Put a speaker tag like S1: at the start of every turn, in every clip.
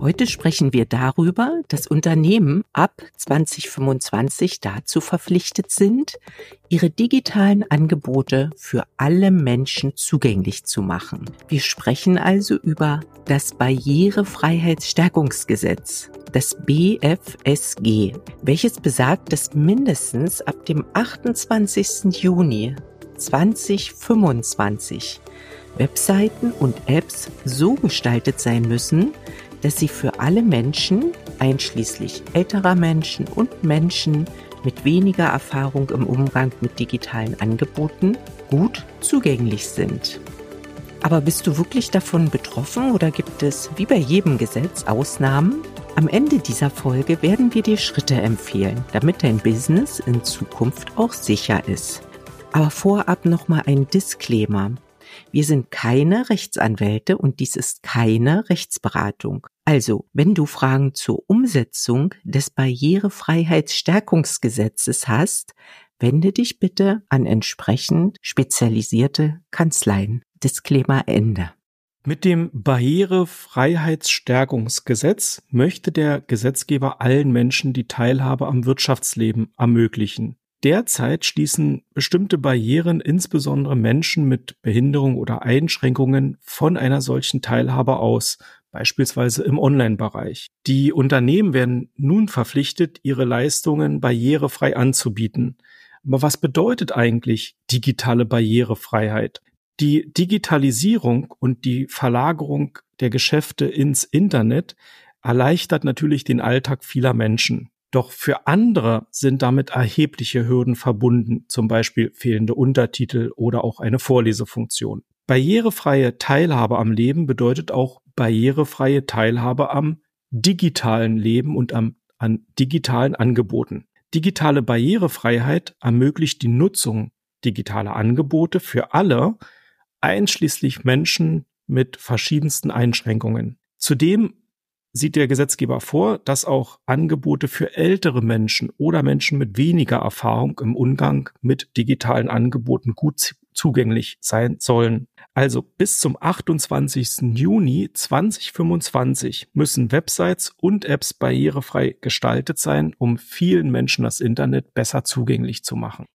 S1: Heute sprechen wir darüber, dass Unternehmen ab 2025 dazu verpflichtet sind, ihre digitalen Angebote für alle Menschen zugänglich zu machen. Wir sprechen also über das Barrierefreiheitsstärkungsgesetz, das BFSG, welches besagt, dass mindestens ab dem 28. Juni 2025 Webseiten und Apps so gestaltet sein müssen, dass sie für alle Menschen, einschließlich älterer Menschen und Menschen mit weniger Erfahrung im Umgang mit digitalen Angeboten, gut zugänglich sind. Aber bist du wirklich davon betroffen oder gibt es, wie bei jedem Gesetz, Ausnahmen? Am Ende dieser Folge werden wir dir Schritte empfehlen, damit dein Business in Zukunft auch sicher ist. Aber vorab nochmal ein Disclaimer. Wir sind keine Rechtsanwälte und dies ist keine Rechtsberatung. Also, wenn du Fragen zur Umsetzung des Barrierefreiheitsstärkungsgesetzes hast, wende dich bitte an entsprechend spezialisierte Kanzleien. Disclaimer Ende.
S2: Mit dem Barrierefreiheitsstärkungsgesetz möchte der Gesetzgeber allen Menschen die Teilhabe am Wirtschaftsleben ermöglichen. Derzeit schließen bestimmte Barrieren insbesondere Menschen mit Behinderung oder Einschränkungen von einer solchen Teilhabe aus, beispielsweise im Online-Bereich. Die Unternehmen werden nun verpflichtet, ihre Leistungen barrierefrei anzubieten. Aber was bedeutet eigentlich digitale Barrierefreiheit? Die Digitalisierung und die Verlagerung der Geschäfte ins Internet erleichtert natürlich den Alltag vieler Menschen. Doch für andere sind damit erhebliche Hürden verbunden, zum Beispiel fehlende Untertitel oder auch eine Vorlesefunktion. Barrierefreie Teilhabe am Leben bedeutet auch barrierefreie Teilhabe am digitalen Leben und am, an digitalen Angeboten. Digitale Barrierefreiheit ermöglicht die Nutzung digitaler Angebote für alle, einschließlich Menschen mit verschiedensten Einschränkungen. Zudem sieht der Gesetzgeber vor, dass auch Angebote für ältere Menschen oder Menschen mit weniger Erfahrung im Umgang mit digitalen Angeboten gut zugänglich sein sollen. Also bis zum 28. Juni 2025 müssen Websites und Apps barrierefrei gestaltet sein, um vielen Menschen das Internet besser zugänglich zu machen.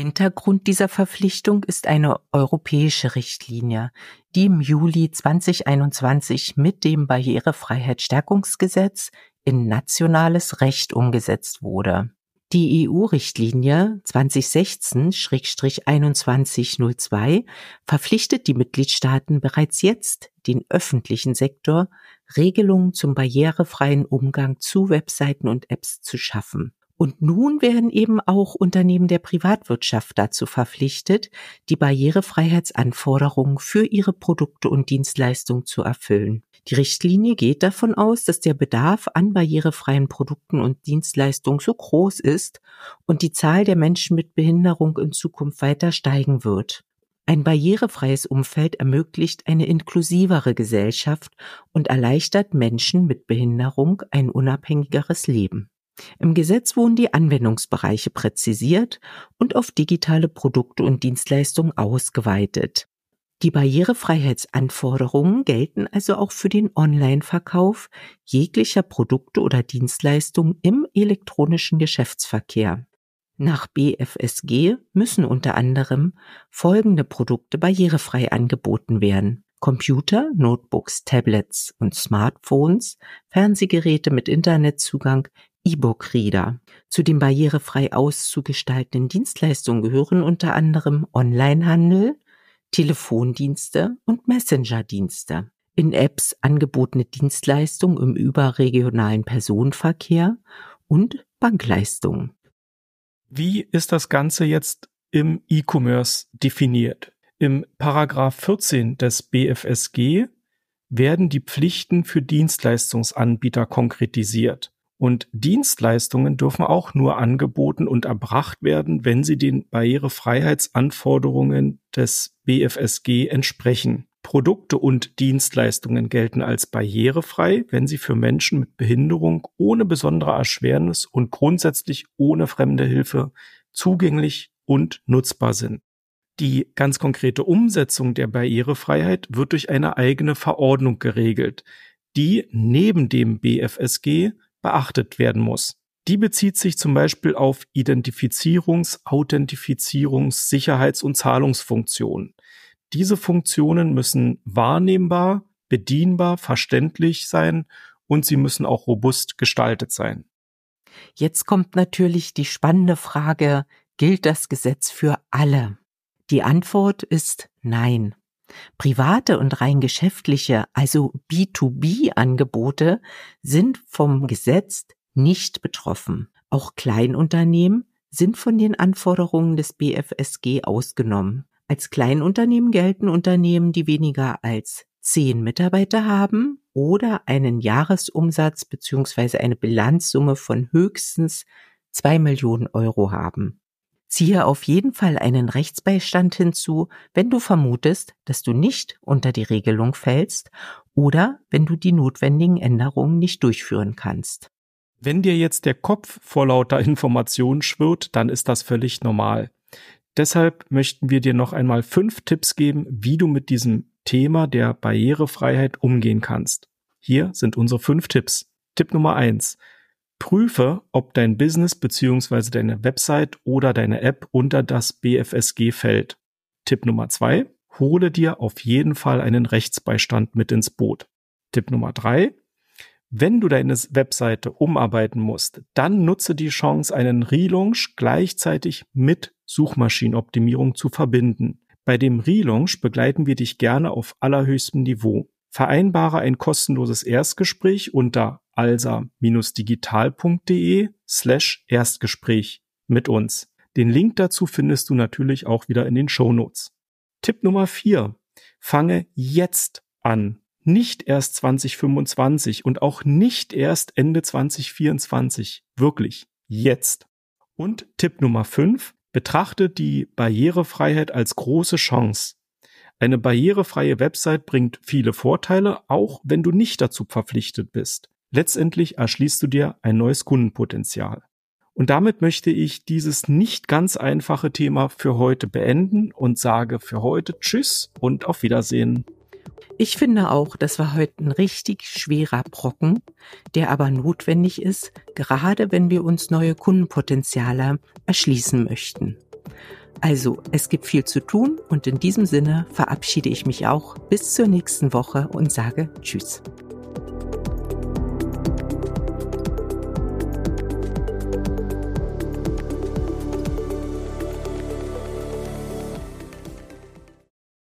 S1: Hintergrund dieser Verpflichtung ist eine europäische Richtlinie, die im Juli 2021 mit dem Barrierefreiheitsstärkungsgesetz in nationales Recht umgesetzt wurde. Die EU-Richtlinie 2016-2102 verpflichtet die Mitgliedstaaten bereits jetzt, den öffentlichen Sektor Regelungen zum barrierefreien Umgang zu Webseiten und Apps zu schaffen. Und nun werden eben auch Unternehmen der Privatwirtschaft dazu verpflichtet, die Barrierefreiheitsanforderungen für ihre Produkte und Dienstleistungen zu erfüllen. Die Richtlinie geht davon aus, dass der Bedarf an barrierefreien Produkten und Dienstleistungen so groß ist und die Zahl der Menschen mit Behinderung in Zukunft weiter steigen wird. Ein barrierefreies Umfeld ermöglicht eine inklusivere Gesellschaft und erleichtert Menschen mit Behinderung ein unabhängigeres Leben. Im Gesetz wurden die Anwendungsbereiche präzisiert und auf digitale Produkte und Dienstleistungen ausgeweitet. Die Barrierefreiheitsanforderungen gelten also auch für den Online-Verkauf jeglicher Produkte oder Dienstleistungen im elektronischen Geschäftsverkehr. Nach BFSG müssen unter anderem folgende Produkte barrierefrei angeboten werden. Computer, Notebooks, Tablets und Smartphones, Fernsehgeräte mit Internetzugang, E-Book-Reader. Zu den barrierefrei auszugestaltenden Dienstleistungen gehören unter anderem Onlinehandel, Telefondienste und Messenger-Dienste. In Apps angebotene Dienstleistungen im überregionalen Personenverkehr und Bankleistungen.
S2: Wie ist das Ganze jetzt im E-Commerce definiert? Im Paragraph 14 des BFSG werden die Pflichten für Dienstleistungsanbieter konkretisiert. Und Dienstleistungen dürfen auch nur angeboten und erbracht werden, wenn sie den Barrierefreiheitsanforderungen des BFSG entsprechen. Produkte und Dienstleistungen gelten als barrierefrei, wenn sie für Menschen mit Behinderung ohne besondere Erschwernis und grundsätzlich ohne fremde Hilfe zugänglich und nutzbar sind. Die ganz konkrete Umsetzung der Barrierefreiheit wird durch eine eigene Verordnung geregelt, die neben dem BFSG beachtet werden muss. Die bezieht sich zum Beispiel auf Identifizierungs-, Authentifizierungs-, Sicherheits- und Zahlungsfunktionen. Diese Funktionen müssen wahrnehmbar, bedienbar, verständlich sein und sie müssen auch robust gestaltet sein.
S1: Jetzt kommt natürlich die spannende Frage, gilt das Gesetz für alle? Die Antwort ist nein. Private und rein geschäftliche, also B2B-Angebote sind vom Gesetz nicht betroffen. Auch Kleinunternehmen sind von den Anforderungen des BFSG ausgenommen. Als Kleinunternehmen gelten Unternehmen, die weniger als zehn Mitarbeiter haben oder einen Jahresumsatz bzw. eine Bilanzsumme von höchstens zwei Millionen Euro haben. Ziehe auf jeden Fall einen Rechtsbeistand hinzu, wenn du vermutest, dass du nicht unter die Regelung fällst oder wenn du die notwendigen Änderungen nicht durchführen kannst.
S2: Wenn dir jetzt der Kopf vor lauter Informationen schwirrt, dann ist das völlig normal. Deshalb möchten wir dir noch einmal fünf Tipps geben, wie du mit diesem Thema der Barrierefreiheit umgehen kannst. Hier sind unsere fünf Tipps. Tipp Nummer eins: Prüfe, ob dein Business bzw. deine Website oder deine App unter das BFSG fällt. Tipp Nummer zwei, hole dir auf jeden Fall einen Rechtsbeistand mit ins Boot. Tipp Nummer drei, wenn du deine Webseite umarbeiten musst, dann nutze die Chance, einen Relaunch gleichzeitig mit Suchmaschinenoptimierung zu verbinden. Bei dem Relaunch begleiten wir dich gerne auf allerhöchstem Niveau. Vereinbare ein kostenloses Erstgespräch unter alsa-digital.de slash Erstgespräch mit uns. Den Link dazu findest du natürlich auch wieder in den Show Notes. Tipp Nummer vier: Fange jetzt an. Nicht erst 2025 und auch nicht erst Ende 2024. Wirklich. Jetzt. Und Tipp Nummer fünf: Betrachte die Barrierefreiheit als große Chance. Eine barrierefreie Website bringt viele Vorteile, auch wenn du nicht dazu verpflichtet bist. Letztendlich erschließt du dir ein neues Kundenpotenzial. Und damit möchte ich dieses nicht ganz einfache Thema für heute beenden und sage für heute Tschüss und auf Wiedersehen.
S1: Ich finde auch, das war heute ein richtig schwerer Brocken, der aber notwendig ist, gerade wenn wir uns neue Kundenpotenziale erschließen möchten. Also, es gibt viel zu tun und in diesem Sinne verabschiede ich mich auch bis zur nächsten Woche und sage Tschüss.